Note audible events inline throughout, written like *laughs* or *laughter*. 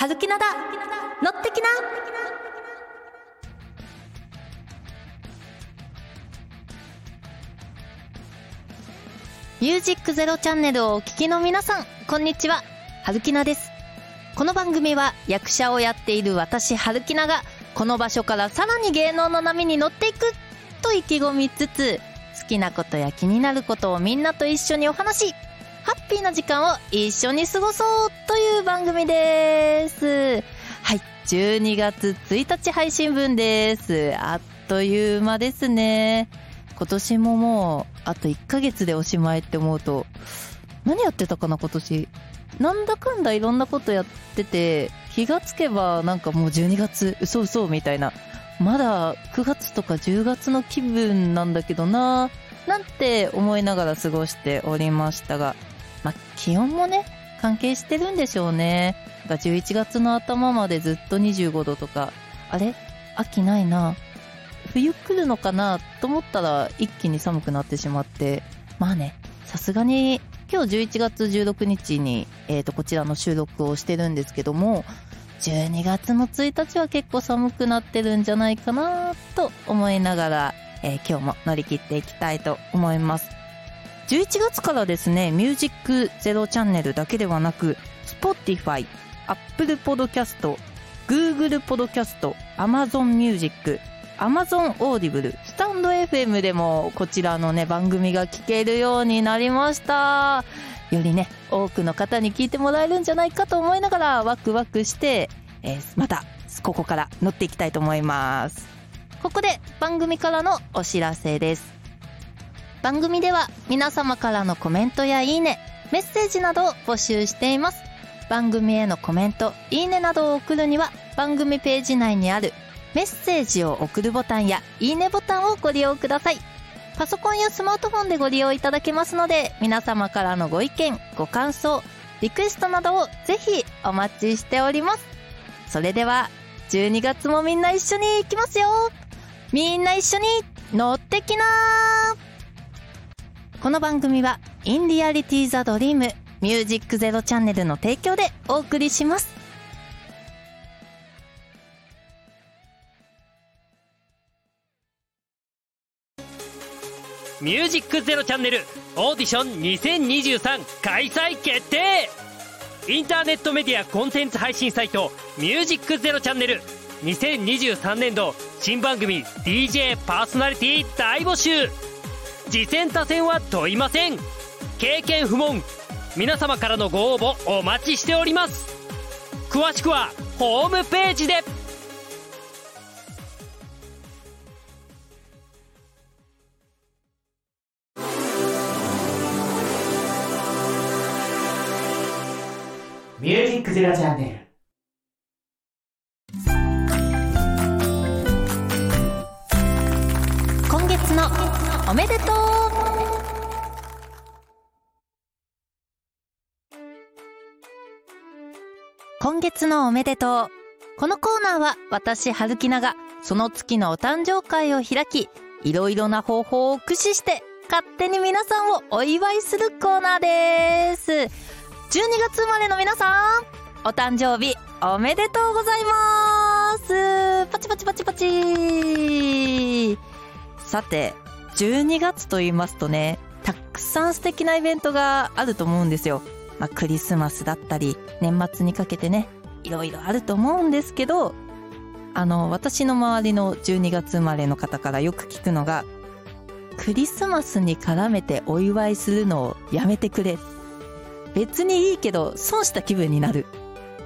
はずきなだ乗ってきなミュージックゼロチャンネルをお聞きの皆さん、こんにちは。はるきなです。この番組は役者をやっている私、はるきなが、この場所からさらに芸能の波に乗っていくと意気込みつつ、好きなことや気になることをみんなと一緒にお話し、ハッピーな時間を一緒に過ごそうという番組です。はい、12月1日配信分です。あっという間ですね。今年ももう、あと1ヶ月でおしまいって思うと、何やってたかな今年？なんだかんだいろんなことやってて、気がつけばなんかもう12月、嘘嘘みたいな。まだ9月とか10月の気分なんだけどなぁなんて思いながら過ごしておりましたが、まあ、気温もね、関係してるんでしょうね。が11月の頭までずっと25度とか、あれ？秋ないな。冬来るのかなと思ったら一気に寒くなってしまって、まあね、さすがに今日11月16日に、えっ、と、こちらの収録をしてるんですけども、12月の1日は結構寒くなってるんじゃないかなと思いながら、えー今日も乗り切っていきたいと思います。11月からですね、ミュージックゼロチャンネルだけではなく、Spotify、Apple Podcast、Google Podcast、Amazon Music、Amazon Audible、スタンド FM でもこちらのね、番組が聞けるようになりました。よりね、多くの方に聞いてもらえるんじゃないかと思いながらワクワクして、えーまた、ここから乗っていきたいと思います。ここで番組からのお知らせです。番組では皆様からのコメントやいいね、メッセージなどを募集しています。番組へのコメント、いいねなどを送るには番組ページ内にあるメッセージを送るボタンやいいねボタンをご利用ください。パソコンやスマートフォンでご利用いただけますので、皆様からのご意見、ご感想、リクエストなどをぜひお待ちしております。それでは、12月もみんな一緒に行きますよみんな一緒に乗ってきなーこの番組は、インリアリティザドリームミュージックゼロチャンネルの提供でお送りします。ミュージックゼロチャンネルオーディション2023開催決定。インターネットメディアコンテンツ配信サイトミュージックゼロチャンネル。2023年度新番組 DJ パーソナリティ大募集。次戦他戦は問いません。経験不問皆様からのご応募お待ちしております。詳しくはホームページで。ミュージックゼロチャンネル。今月のおめでとう。このコーナーは私、春木菜がその月のお誕生会を開き、いろいろな方法を駆使して勝手に皆さんをお祝いするコーナーです。12月生まれの皆さん、お誕生日おめでとうございます。パチパチパチパチ。さて、12月と言いますとね、たくさん素敵なイベントがあると思うんですよ。まあ、クリスマスだったり、年末にかけてね、いろいろあると思うんですけど、あの、私の周りの12月生まれの方からよく聞くのが、クリスマスに絡めてお祝いするのをやめてくれ。別にいいけど、損した気分になる。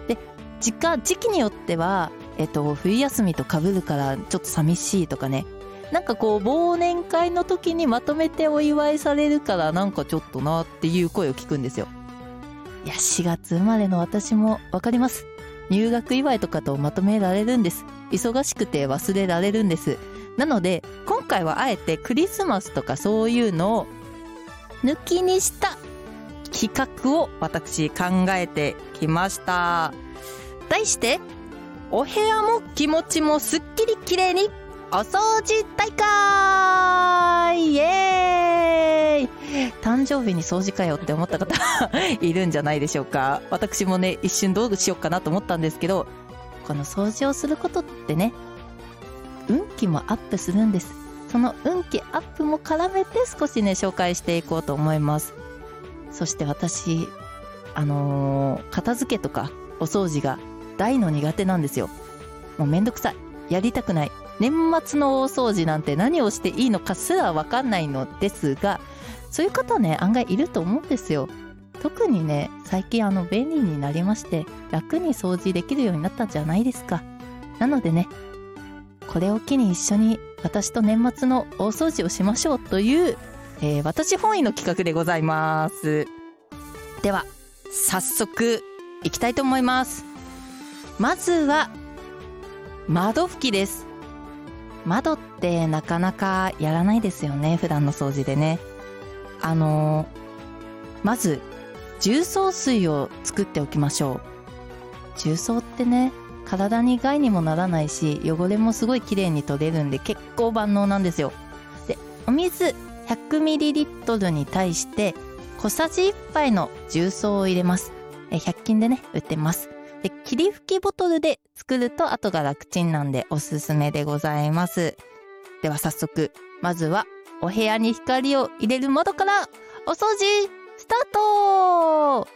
で、時間、時期によっては、えっと、冬休みと被るからちょっと寂しいとかね。なんかこう、忘年会の時にまとめてお祝いされるからなんかちょっとなっていう声を聞くんですよ。いや、4月生まれの私もわかります。入学祝いとかとまとめられるんです。忙しくて忘れられるんです。なので、今回はあえてクリスマスとかそういうのを抜きにした企画を私考えてきました。題して、お部屋も気持ちもすっきり綺麗にお掃除大会イエーイ誕生日に掃除かよって思った方 *laughs* いるんじゃないでしょうか。私もね、一瞬どうしようかなと思ったんですけど、この掃除をすることってね、運気もアップするんです。その運気アップも絡めて少しね、紹介していこうと思います。そして私、あのー片付けとかお掃除が大の苦手なんですよ。もうめんどくさい。やりたくない。年末の大掃除なんて何をしていいのかすらわかんないのですが、そういう方ね、案外いると思うんですよ。特にね、最近あの便利になりまして、楽に掃除できるようになったんじゃないですか。なのでね、これを機に一緒に私と年末の大掃除をしましょうという、えー私本位の企画でございます。では、早速、いきたいと思います。まずは、窓拭きです。窓ってなかなかやらないですよね、普段の掃除でね。あのまず、重曹水を作っておきましょう。重曹ってね、体に害にもならないし、汚れもすごい綺麗に取れるんで結構万能なんですよ。で、お水 100ml に対して小さじ1杯の重曹を入れます。え100均でね、売ってます。で、霧吹きボトルで作ると後が楽ちんなんでおすすめでございます。では早速、まずはお部屋に光を入れる窓からお掃除スタート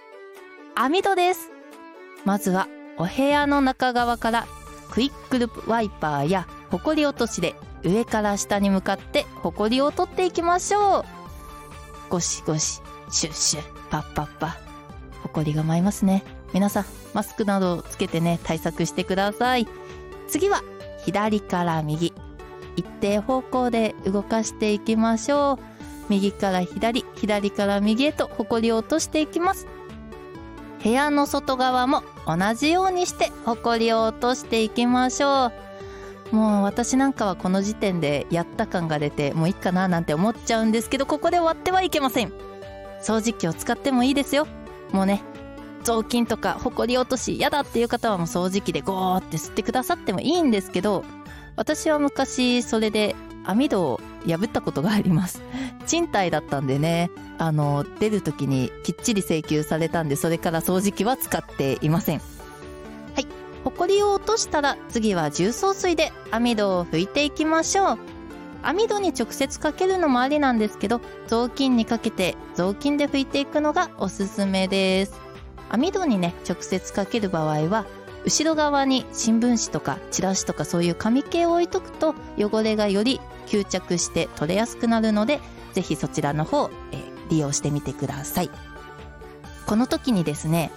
網戸です。まずはお部屋の中側からクイックルワイパーやホコリ落としで上から下に向かってホコリを取っていきましょう。ゴシゴシ、シュッシュ、パッパッパ。ホコリが舞いますね。皆さん、マスクなどをつけてね、対策してください。次は、左から右。一定方向で動かしていきましょう。右から左、左から右へとホコリを落としていきます。部屋の外側も同じようにしてホコリを落としていきましょう。もう私なんかはこの時点でやった感が出てもういいかななんて思っちゃうんですけどここで終わってはいけません。掃除機を使ってもいいですよ。もうね、雑巾とかホコリ落とし嫌だっていう方はもう掃除機でゴーって吸ってくださってもいいんですけど私は昔それで網戸を破ったことがあります。*laughs* 賃貸だったんでね、あの、出る時にきっちり請求されたんで、それから掃除機は使っていません。はい。ホコリを落としたら、次は重曹水で網戸を拭いていきましょう。網戸に直接かけるのもありなんですけど、雑巾にかけて雑巾で拭いていくのがおすすめです。網戸にね、直接かける場合は、後ろ側に新聞紙とかチラシとかそういう紙系を置いとくと汚れがより吸着して取れやすくなるのでぜひそちらの方、えー利用してみてください。この時にですね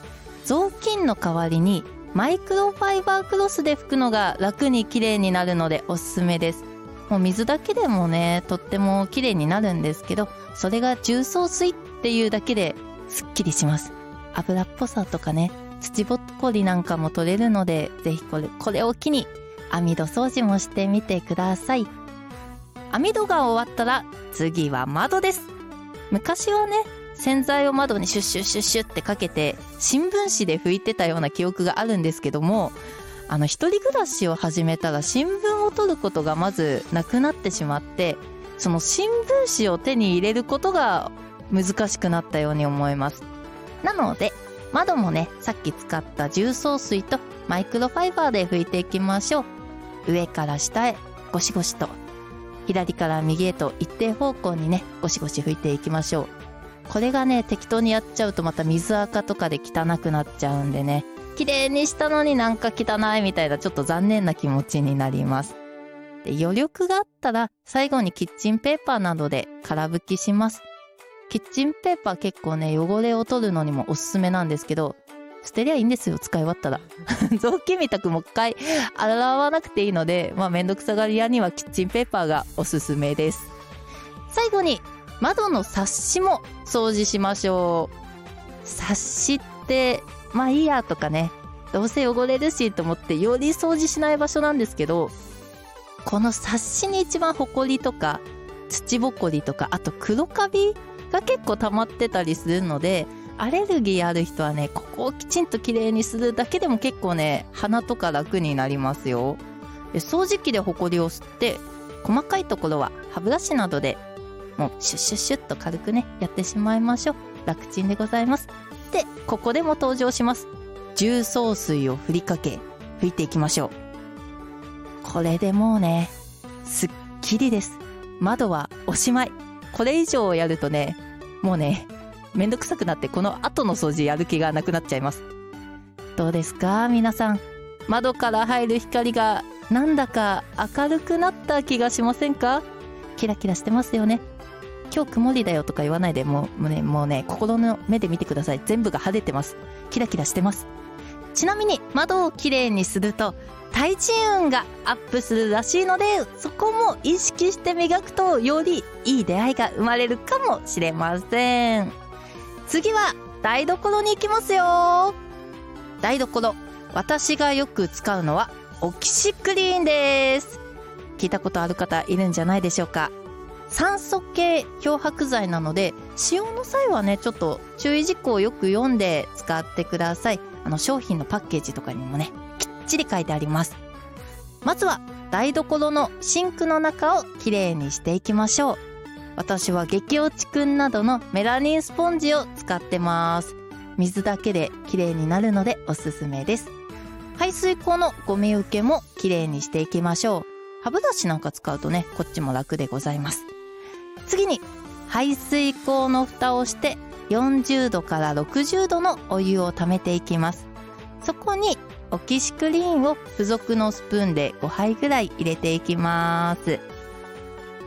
雑巾の代わりにマイクロファイバークロスで拭くのが楽に綺麗になるのでおすすめです。もう水だけでもねとっても綺麗になるんですけどそれが重曹水っていうだけですっきりします。油っぽさとかね土ぼっこりなんかも取れるのでぜひこれこれを機に網戸掃除もしてみてください。網戸が終わったら次は窓です。昔はね洗剤を窓にシュッシュッシュッシュッってかけて新聞紙で拭いてたような記憶があるんですけどもあの一人暮らしを始めたら新聞を取ることがまずなくなってしまってその新聞紙を手に入れることが難しくなったように思います。なので窓もねさっき使った重曹水とマイクロファイバーで拭いていきましょう。上から下へゴシゴシと。左から右へと一定方向にねゴシゴシ拭いていきましょう。これがね適当にやっちゃうとまた水垢とかで汚くなっちゃうんでね。綺麗にしたのになんか汚いみたいなちょっと残念な気持ちになります。で余力があったら最後にキッチンペーパーなどで空拭きします。キッチンペーパー結構ね汚れを取るのにもおすすめなんですけど捨てりゃいいんですよ使い終わったら。*laughs* 雑巾みたくもう一回 *laughs* 洗わなくていいのでまあめんどくさがり屋にはキッチンペーパーがおすすめです。最後に窓のサッシも掃除しましょう。サッシってまあいいやとかねどうせ汚れるしと思ってより掃除しない場所なんですけどこのサッシに一番ホコリとか土ぼこりとかあと黒カビが結構溜まってたりするのでアレルギーある人はねここをきちんときれいにするだけでも結構ね鼻とか楽になりますよで掃除機でホコリを吸って細かいところは歯ブラシなどでもうシュッシュッシュッと軽くね、やってしまいましょう。楽ちんでございます。で、ここでも登場します。重曹水を振りかけ、拭いていきましょう。これでもうね、すっきりです。窓はおしまい。これ以上やるとね、もうね、めんどくさくなってこの後の掃除やる気がなくなっちゃいます。どうですか？皆さん。窓から入る光がなんだか明るくなった気がしませんか？キラキラしてますよね。今日曇りだよとか言わないでもうもうね、もうね、心の目で見てください。全部が晴れてます。キラキラしてます。ちなみに窓をきれいにすると対人運がアップするらしいのでそこも意識して磨くとよりいい出会いが生まれるかもしれません。次は台所に行きますよ。台所。私がよく使うのはオキシクリーンです。聞いたことある方いるんじゃないでしょうか。酸素系漂白剤なので使用の際はねちょっと注意事項をよく読んで使ってください。あの商品のパッケージとかにもねちり書いてあります。まずは台所のシンクの中をきれいにしていきましょう。私は激落ちくんなどのメラニンスポンジを使ってます。水だけできれいになるのでおすすめです。排水口のゴミ受けもきれいにしていきましょう。歯ブラシなんか使うとねこっちも楽でございます。次に排水口の蓋をして40度から60度のお湯を溜めていきます。そこにオキシクリーンを付属のスプーンで5杯ぐらい入れていきます。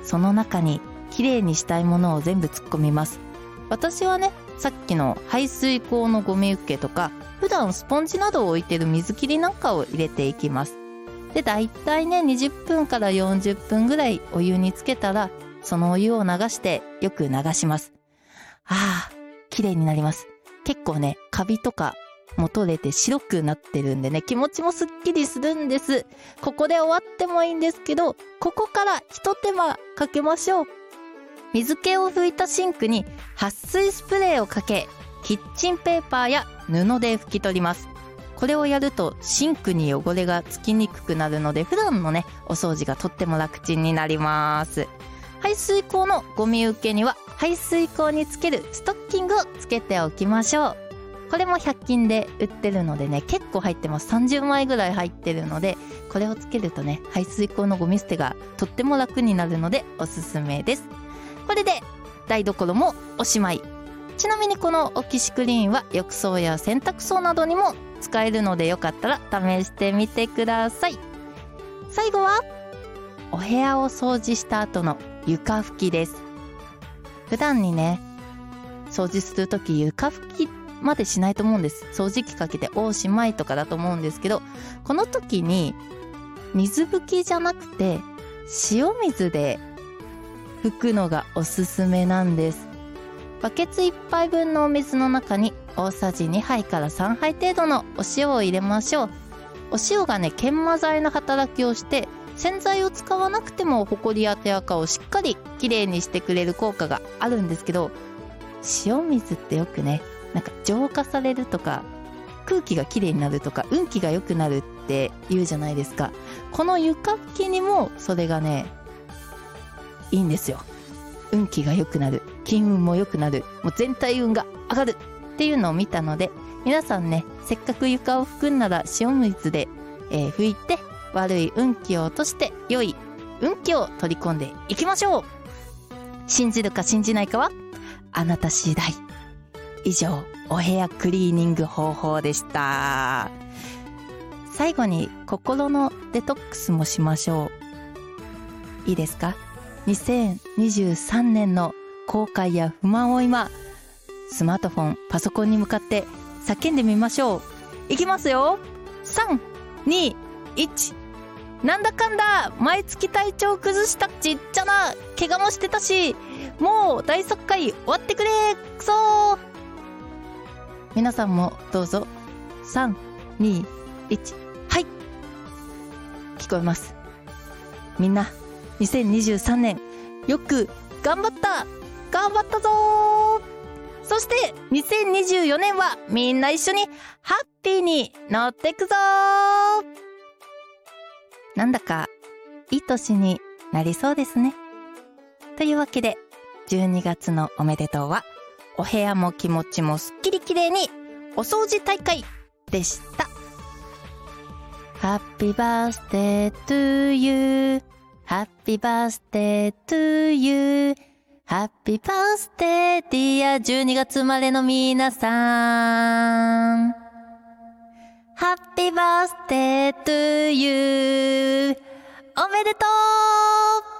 その中にきれいにしたいものを全部突っ込みます。私はねさっきの排水口のゴミ受けとか普段スポンジなどを置いてる水切りなんかを入れていきます。でだいたいね20分から40分ぐらいお湯につけたらそのお湯を流してよく流します。ああ綺麗になります。結構ねカビとかも取れて白くなってるんでね気持ちもすっきりするんです。ここで終わってもいいんですけどここから一手間かけましょう。水気を拭いたシンクに撥水スプレーをかけキッチンペーパーや布で拭き取ります。これをやるとシンクに汚れがつきにくくなるので普段のねお掃除がとっても楽ちんになります。排水口のゴミ受けには排水口につけるストッキングをつけておきましょう。これも100均で売ってるのでね結構入ってます。30枚ぐらい入ってるのでこれをつけるとね排水口のゴミ捨てがとっても楽になるのでおすすめです。これで台所もおしまい。ちなみにこのオキシクリーンは浴槽や洗濯槽などにも使えるのでよかったら試してみてください。最後はお部屋を掃除した後の床拭きです。普段にね掃除するとき床拭きっまでしないと思うんです。掃除機かけておしまいとかだと思うんですけどこの時に水拭きじゃなくて塩水で拭くのがおすすめなんです。バケツ1杯分のお水の中に大さじ2杯から3杯程度のお塩を入れましょう。お塩がね研磨剤の働きをして洗剤を使わなくてもホコリや手垢をしっかりきれいにしてくれる効果があるんですけど塩水ってよくねなんか浄化されるとか空気がきれいになるとか運気が良くなるって言うじゃないですか。この床拭きにもそれがねいいんですよ。運気が良くなる。金運も良くなる。もう全体運が上がるっていうのを見たので皆さんねせっかく床を拭くんなら塩水で、えー、拭いて悪い運気を落として良い運気を取り込んでいきましょう。信じるか信じないかはあなた次第。以上お部屋クリーニング方法でした。最後に心のデトックスもしましょう。いいですか？2023年の後悔や不満を今スマートフォンパソコンに向かって叫んでみましょう。いきますよ。321なんだかんだ毎月体調崩したちっちゃな怪我もしてたしもう大作会終わってくれくそー。皆さんもどうぞ。321はい。聞こえます。みんな2023年よく頑張った。頑張ったぞそして2024年はみんな一緒にハッピーに乗ってくぞなんだかいい年になりそうですね。というわけで12月のおめでとうは、お部屋も気持ちもすっきりきれいに、お掃除大会でした。Happy birthday to you.Happy birthday to you.Happy birthday dear 12月生まれの皆さん。Happy birthday to you. おめでとう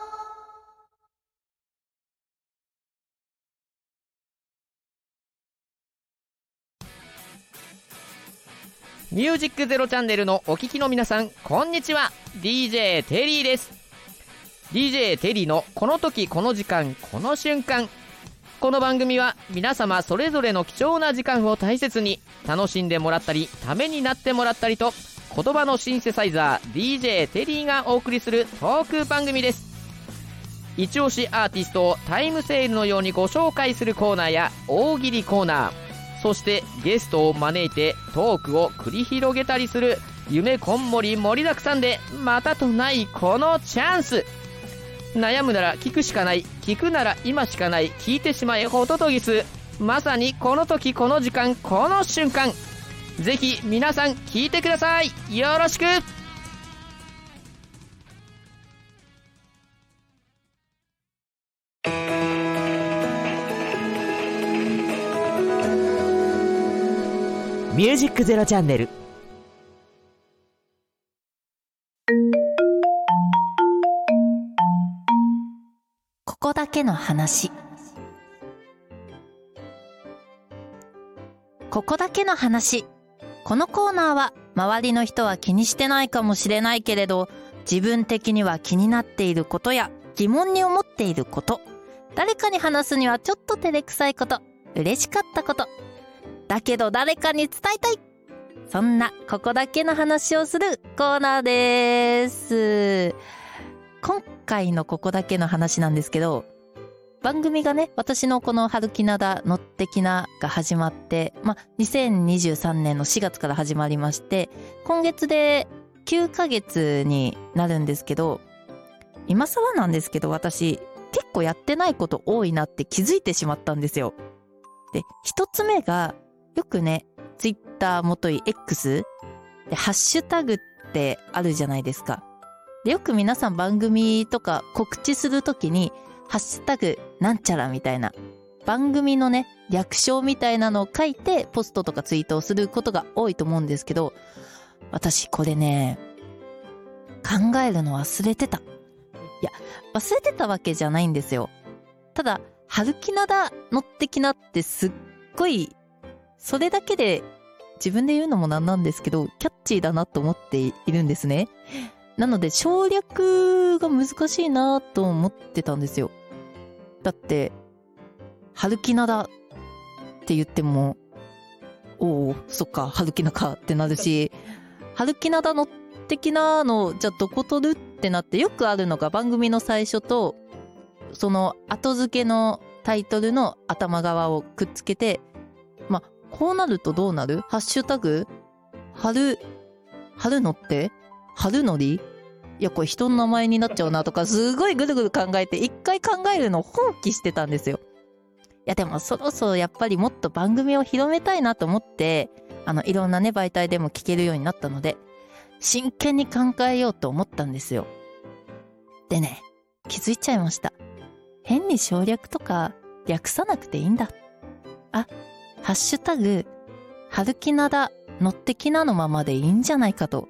ミュージックゼロチャンネルのお聞きの皆さん、こんにちは。DJ テリーです。DJ テリーのこの時この時間この瞬間。この番組は皆様それぞれの貴重な時間を大切に楽しんでもらったり、ためになってもらったりと、言葉のシンセサイザー DJ テリーがお送りするトーク番組です。一押しアーティストをタイムセールのようにご紹介するコーナーや大喜利コーナー、そしてゲストを招いてトークを繰り広げたりする夢こんもり盛りだくさんでまたとないこのチャンス。悩むなら聞くしかない聞くなら今しかない聞いてしまえホトトギスまさにこの時この時間この瞬間。ぜひ皆さん聞いてください。よろしく。ミュージックゼロチャンネルここだけの話。ここだけの話。このコーナーは周りの人は気にしてないかもしれないけれど、自分的には気になっていることや疑問に思っていること、誰かに話すにはちょっと照れくさいこと、嬉しかったこと、だけど誰かに伝えたいそんなここだけの話をするコーナーです。今回のここだけの話なんですけど、番組がね、私のこの春木灘乗ってきなが始まって、まあ、2023年の4月から始まりまして、今月で9ヶ月になるんですけど、今更なんですけど私、結構やってないこと多いなって気づいてしまったんですよ。で、一つ目が、よくね、ツイッター元い X で、ハッシュタグってあるじゃないですか。で、よく皆さん番組とか告知するときに、ハッシュタグなんちゃらみたいな、番組のね、略称みたいなのを書いて、ポストとかツイートをすることが多いと思うんですけど、私これね、考えるの忘れてた。いや、忘れてたわけじゃないんですよ。ただ、春木灘乗ってきなってすっごい、それだけで自分で言うのもなんなんですけど、キャッチーだなと思っているんですね。なので省略が難しいなと思ってたんですよ。だって、春木灘って言っても、おお、そっか、春木灘かってなるし、春木灘の的なの、じゃあどこ取るってなってよくあるのが番組の最初と、その後付けのタイトルの頭側をくっつけて、こうなるとどうなる？ハッシュタグ？春、春のって？春のり？いや、これ人の名前になっちゃうなとか、すごいぐるぐる考えて、一回考えるのを放棄してたんですよ。いや、でもそろそろやっぱりもっと番組を広めたいなと思って、あの、いろんなね、媒体でも聞けるようになったので、真剣に考えようと思ったんですよ。でね、気づいちゃいました。変に省略とか略さなくていいんだ。あ、ハッシュタグ、春木灘乗ってきなのままでいいんじゃないかと。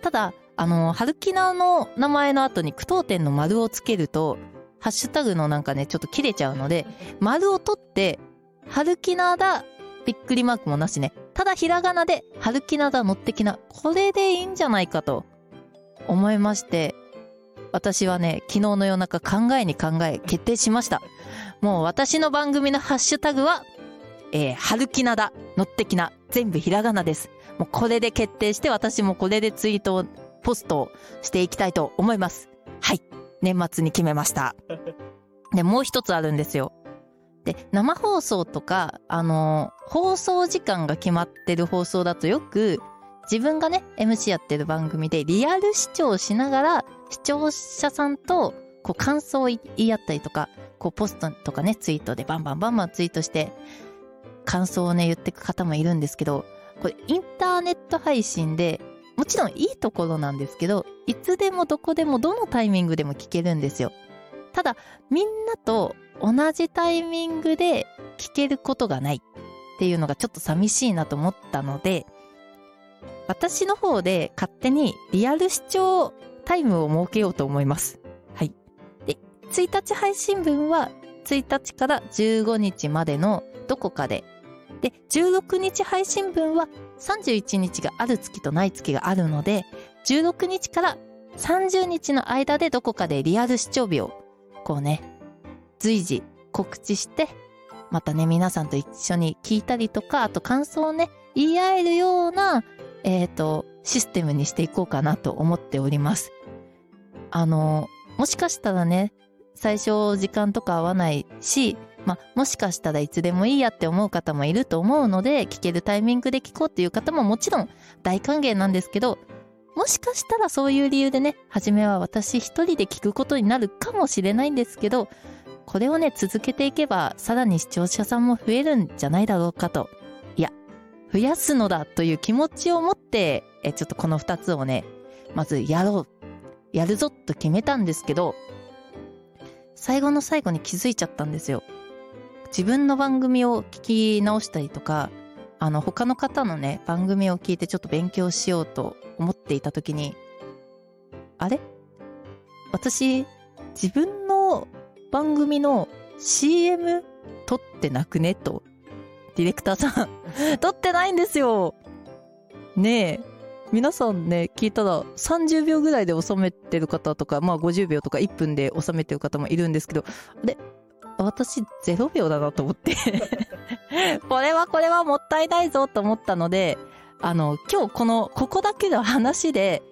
ただ、あの、春木菜の名前の後に句読点の丸をつけると、ハッシュタグのなんかね、ちょっと切れちゃうので、丸を取って、春木菜だ、びっくりマークもなしね。ただひらがなで、春木菜だ乗ってきな。これでいいんじゃないかと、思いまして、私はね、昨日の夜中考えに考え、決定しました。もう私の番組のハッシュタグは、えー、春木菜だ、乗ってきな。全部ひらがなです。もうこれで決定して、私もこれでツイートをポストをしていきたいと思います。はい。年末に決めました。で、もう一つあるんですよ。で、生放送とか、あのー放送時間が決まってる放送だとよく、自分がね、MC やってる番組でリアル視聴しながら、視聴者さんと、こう、感想を言い合ったりとか、こうポストとかね、ツイートでバンバンバンバンツイートして、感想をね、言ってく方もいるんですけど、これインターネット配信で、もちろんいいところなんですけど、いつでもどこでもどのタイミングでも聞けるんですよ。ただ、みんなと同じタイミングで聞けることがないっていうのがちょっと寂しいなと思ったので、私の方で勝手にリアル視聴タイムを設けようと思います。はい。で、1日配信分は1日から15日までのどこかで。で、16日配信分は31日がある月とない月があるので、16日から30日の間でどこかでリアル視聴日を、こうね、随時告知して、またね、皆さんと一緒に聞いたりとか、あと感想をね、言い合えるような、えっ、と、システムにしていこうかなと思っております。あの、もしかしたらね、最初時間とか合わないし、まあ、もしかしたらいつでもいいやって思う方もいると思うので、聞けるタイミングで聞こうっていう方ももちろん大歓迎なんですけど、もしかしたらそういう理由でね、初めは私一人で聞くことになるかもしれないんですけど、これをね、続けていけば、さらに視聴者さんも増えるんじゃないだろうかと。いや、増やすのだという気持ちを持って、え、ちょっとこの二つをね、まずやろう、やるぞと決めたんですけど、最後の最後に気づいちゃったんですよ。自分の番組を聞き直したりとか、あの、他の方のね、番組を聞いてちょっと勉強しようと思っていた時に、あれ？私、自分の番組の CM 撮ってなくねと。ディレクターさん、*laughs* 撮ってないんですよ。ねえ。皆さんね、聞いたら30秒ぐらいで収めてる方とか、まあ50秒とか1分で収めてる方もいるんですけど、あれ？私0秒だなと思って。*laughs* これはこれはもったいないぞと思ったので、あの、今日この、ここだけの話で、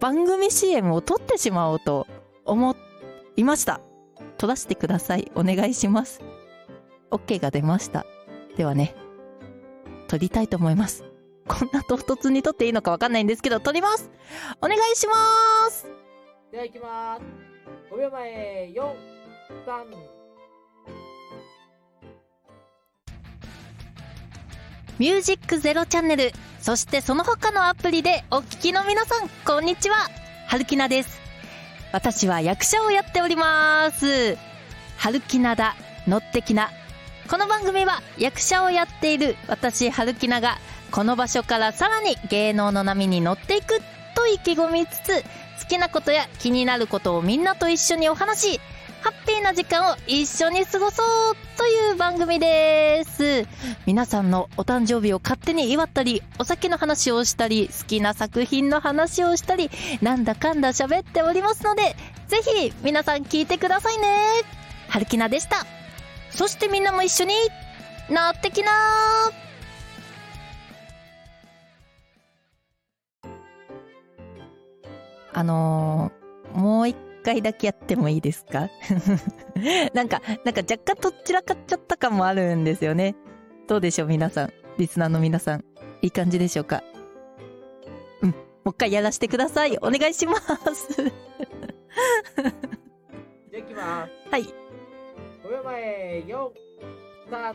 番組 CM を撮ってしまおうと思いました。撮らせてください。お願いします。OK が出ました。ではね、撮りたいと思います。こんな唐突に撮っていいのかわかんないんですけど、撮りますお願いしますでは行きます。5秒前、4、3、ミュージックゼロチャンネル、そしてその他のアプリでお聞きの皆さん、こんにちは。はるきなです。私は役者をやっております。はるきなだ、のってきな。この番組は役者をやっている私、はるきなが、この場所からさらに芸能の波に乗っていくと意気込みつつ、好きなことや気になることをみんなと一緒にお話し、ハッピーな時間を一緒に過ごそうという番組です。皆さんのお誕生日を勝手に祝ったり、お酒の話をしたり、好きな作品の話をしたり、なんだかんだ喋っておりますので、ぜひ皆さん聞いてくださいね。はるきなでした。そしてみんなも一緒に、なってきなあのー、もう一回だけやってもいいですか？*laughs* なんか、なんか若干とっちらかっちゃった感もあるんですよね。どうでしょう皆さん？リスナーの皆さん。いい感じでしょうか？うん。もう一回やらせてください。お願いします。じゃあ行きます。はい。5秒前、4、3、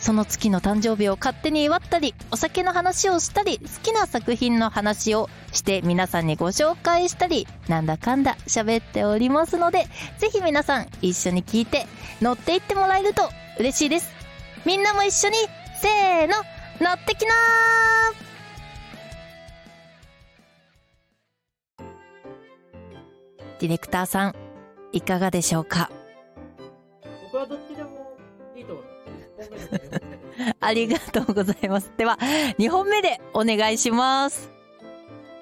その月の誕生日を勝手に祝ったり、お酒の話をしたり、好きな作品の話をして皆さんにご紹介したり、なんだかんだ喋っておりますので、ぜひ皆さん一緒に聞いて乗っていってもらえると嬉しいです。みんなも一緒に、せーの、乗ってきなーディレクターさん、いかがでしょうか？僕はどっ *laughs* ありがとうございます。では、2本目でお願いします。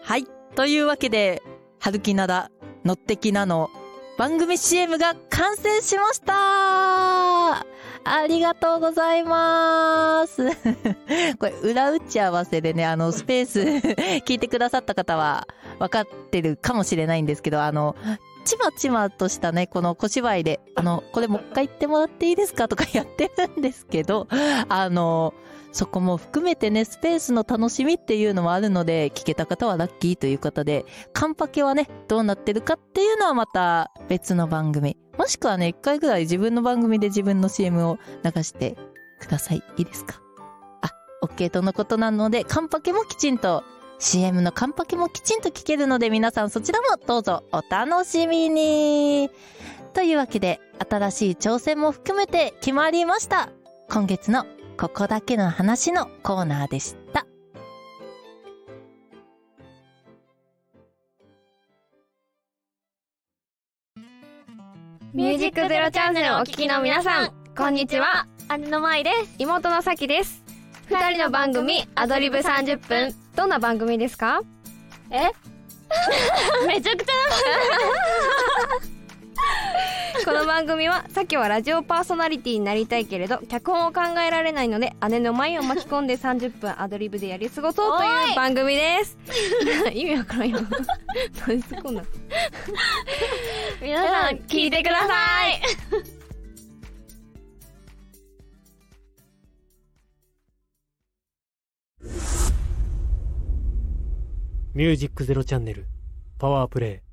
はい。というわけで、春きなだ、乗ってきなの番組 CM が完成しましたありがとうございます。*laughs* これ、裏打ち合わせでね、あの、スペース *laughs* 聞いてくださった方は分かってるかもしれないんですけど、あの、ちまちまとしたね、この小芝居で、あの、これもう一回言ってもらっていいですかとかやってるんですけど、*laughs* あの、そこも含めてね、スペースの楽しみっていうのもあるので、聞けた方はラッキーという方で、カンパケはね、どうなってるかっていうのはまた別の番組。もしくはね、一回ぐらい自分の番組で自分の CM を流してください。いいですか？あ、OK とのことなので、カンパケもきちんと CM のカンパケもきちんと聞けるので皆さんそちらもどうぞお楽しみにというわけで新しい挑戦も含めて決まりました今月のここだけの話のコーナーでしたミュージックゼロチャンネルをお聞きの皆さん、こんにちは。姉の舞です。妹のさきです。二人の番組、アドリブ30分。どんな番組ですか？え？*laughs* めちゃくちゃこの番組は、さきはラジオパーソナリティになりたいけれど、脚本を考えられないので、姉の舞を巻き込んで30分アドリブでやり過ごそうという番組です。*laughs* 意味わからんよ。*laughs* 何すこんな。皆さん、聞いてください。ミュージックゼロチャンネルパワープレイ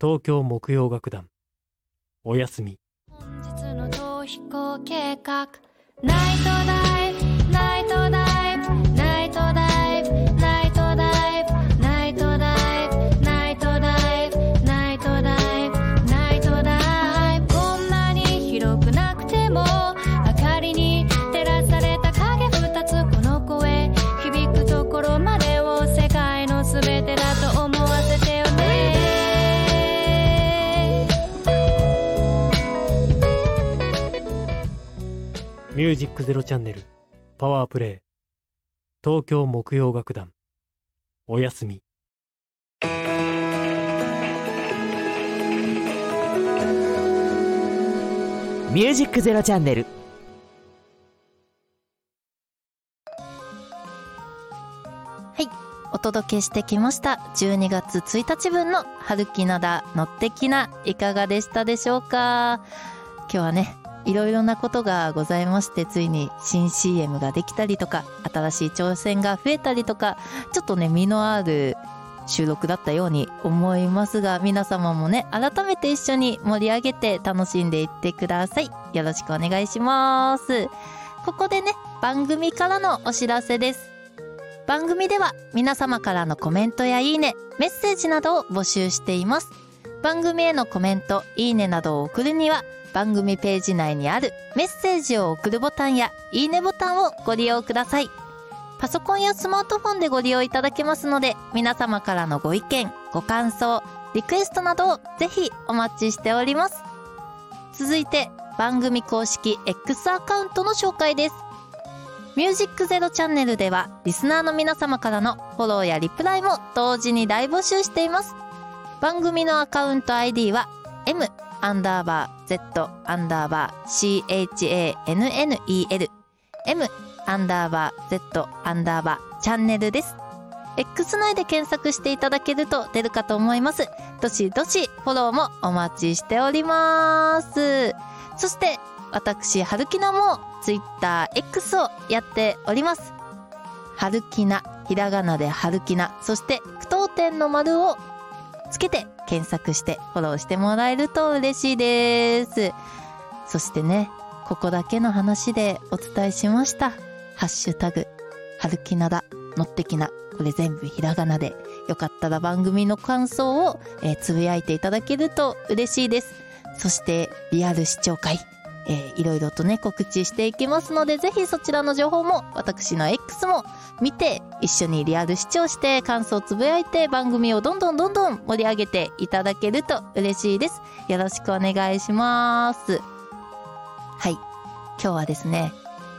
東京木曜楽団おやすみ。本日の逃避行計画ナイトダイナイトダイ。ージックゼロチャンネルパワープレイ。東京木曜楽団。おやすみ。ミュージックゼロチャンネル。お届けしてきました。12月1日分の春木灘のってきないかがでしたでしょうか？今日はねいろいろなことがございましてついに新 CM ができたりとか新しい挑戦が増えたりとかちょっとね身のある収録だったように思いますが皆様もね改めて一緒に盛り上げて楽しんでいってください。よろしくお願いします。ここでね番組からのお知らせです。番組では皆様からのコメントやいいね、メッセージなどを募集しています。番組へのコメント、いいねなどを送るには番組ページ内にあるメッセージを送るボタンやいいねボタンをご利用ください。パソコンやスマートフォンでご利用いただけますので皆様からのご意見、ご感想、リクエストなどをぜひお待ちしております。続いて番組公式 X アカウントの紹介です。ミュージックゼロチャンネルでは、リスナーの皆様からのフォローやリプライも同時に大募集しています。番組のアカウント ID は、m アンダーバー z アンダーバー chanel m アンダーバー z アンダーバーチャンネルです。X 内で検索していただけると出るかと思います。どしどしフォローもお待ちしております。そして、私、春木菜も TwitterX をやっております。春木菜、ひらがなで春木菜、そして句読点の丸をつけて検索してフォローしてもらえると嬉しいです。そしてね、ここだけの話でお伝えしました。ハッシュタグ、春木なだ、のってきな、これ全部ひらがなで、よかったら番組の感想を、えーつぶやいていただけると嬉しいです。そして、リアル視聴会、えーいろいろとね、告知していきますので、ぜひそちらの情報も、私の X も見て、一緒にリアル視聴して、感想をつぶやいて、番組をどんどんどんどん盛り上げていただけると嬉しいです。よろしくお願いします。はい。今日はですね、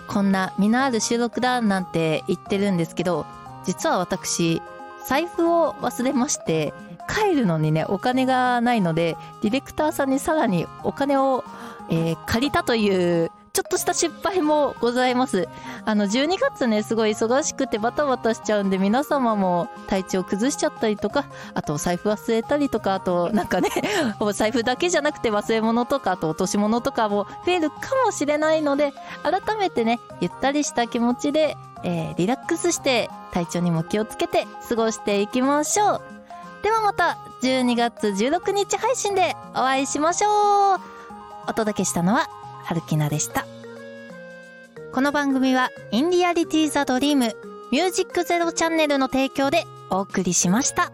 こんな身のある収録だなんて言ってるんですけど、実は私、財布を忘れまして、帰るのにね、お金がないので、ディレクターさんにさらにお金を、えー借りたという、ちょっとした失敗もございます。あの、12月ね、すごい忙しくてバタバタしちゃうんで、皆様も体調崩しちゃったりとか、あとお財布忘れたりとか、あとなんかね、*laughs* お財布だけじゃなくて忘れ物とか、あと落とし物とかも増えるかもしれないので、改めてね、ゆったりした気持ちで、えーリラックスして体調にも気をつけて過ごしていきましょう。ではまた12月16日配信でお会いしましょう。お届けしたのは春木奈でした。この番組はインディアリティザドリームミュージックゼロチャンネルの提供でお送りしました。